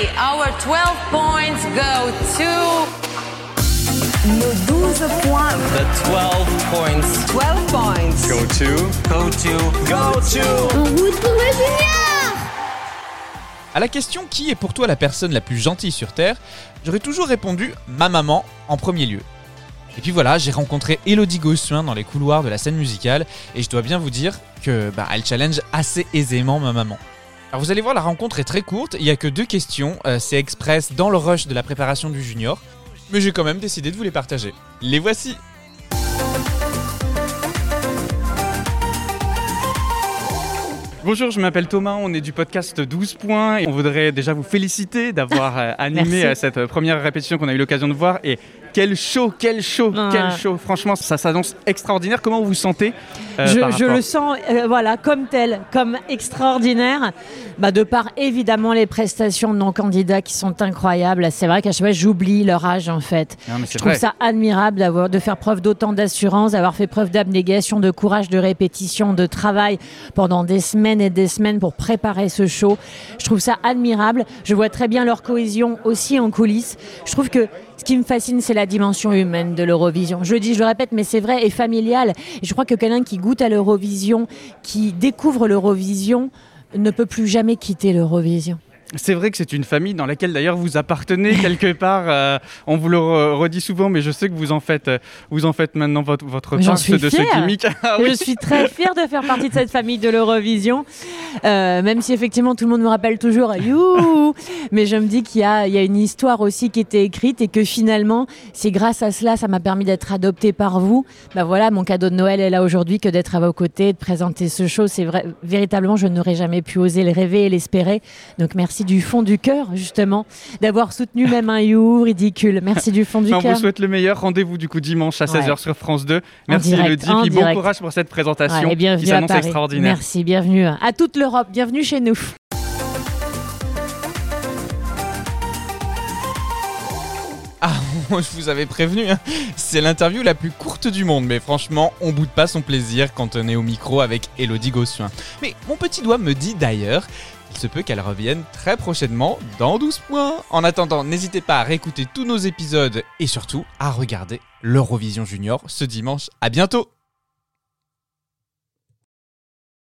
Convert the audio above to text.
Our 12 points go to Nos 12 points. The 12 points 12 points. go to go to go to On retrouve le junior À la question qui est pour toi la personne la plus gentille sur Terre, j'aurais toujours répondu ma maman en premier lieu. Et puis voilà, j'ai rencontré Elodie Gossuin dans les couloirs de la scène musicale et je dois bien vous dire que bah, elle challenge assez aisément ma maman. Alors vous allez voir, la rencontre est très courte, il n'y a que deux questions, euh, c'est express dans le rush de la préparation du junior, mais j'ai quand même décidé de vous les partager. Les voici. Bonjour, je m'appelle Thomas, on est du podcast 12 points et on voudrait déjà vous féliciter d'avoir euh, animé Merci. euh, cette première répétition qu'on a eu l'occasion de voir. Et quel show, quel show, Ouais. quel show. Franchement, ça s'annonce extraordinaire. Comment vous vous sentez euh, je, par je rapport- le sens, euh, voilà, comme tel, comme extraordinaire, bah, de par évidemment les prestations de nos candidats qui sont incroyables. C'est vrai qu'à chaque fois, j'oublie leur âge en fait. Non, Je trouve vrai. ça admirable d'avoir, de faire preuve d'autant d'assurance, d'avoir fait preuve d'abnégation, de courage, de répétition, de travail pendant des semaines et des semaines pour préparer ce show. Je trouve ça admirable. Je vois très bien leur cohésion aussi en coulisses. Je trouve que ce qui me fascine, c'est la dimension humaine de l'Eurovision. Je le dis, je le répète, mais c'est vrai et familial. Je crois que quelqu'un qui goûte à l'Eurovision, qui découvre l'Eurovision, ne peut plus jamais quitter l'Eurovision. C'est vrai que c'est une famille dans laquelle d'ailleurs vous appartenez quelque part. euh, on vous le re- redit souvent, mais je sais que vous en faites, euh, vous en faites maintenant votre, votre part de ce gimmick. Ah oui. Je suis très fière de faire partie de cette famille de l'Eurovision, Euh, même si effectivement tout le monde me rappelle toujours You mais je me dis qu'il y a, il y a une histoire aussi qui était écrite et que finalement, c'est grâce à cela, ça m'a permis d'être adoptée par vous. Bah voilà, mon cadeau de Noël est là aujourd'hui que d'être à vos côtés, de présenter ce show. C'est vrai, véritablement, je n'aurais jamais pu oser le rêver et l'espérer. Donc merci du fond du cœur, justement, d'avoir soutenu même un You ridicule. Merci du fond du Mais on cœur. vous souhaite le meilleur. Rendez-vous du coup dimanche à 16h Ouais. sur France 2. Merci Elodie, puis bon direct. courage pour cette présentation Ouais, et bienvenue qui s'annonce extraordinaire. Merci, bienvenue à toute l'Europe, bienvenue chez nous. Ah, je vous avais prévenu, hein. c'est l'interview la plus courte du monde, mais franchement, on boude pas son plaisir quand on est au micro avec Elodie Gossuin. Mais mon petit doigt me dit d'ailleurs qu'il se peut qu'elle revienne très prochainement dans 12 points. En attendant, n'hésitez pas à réécouter tous nos épisodes et surtout à regarder l'Eurovision Junior ce dimanche. À bientôt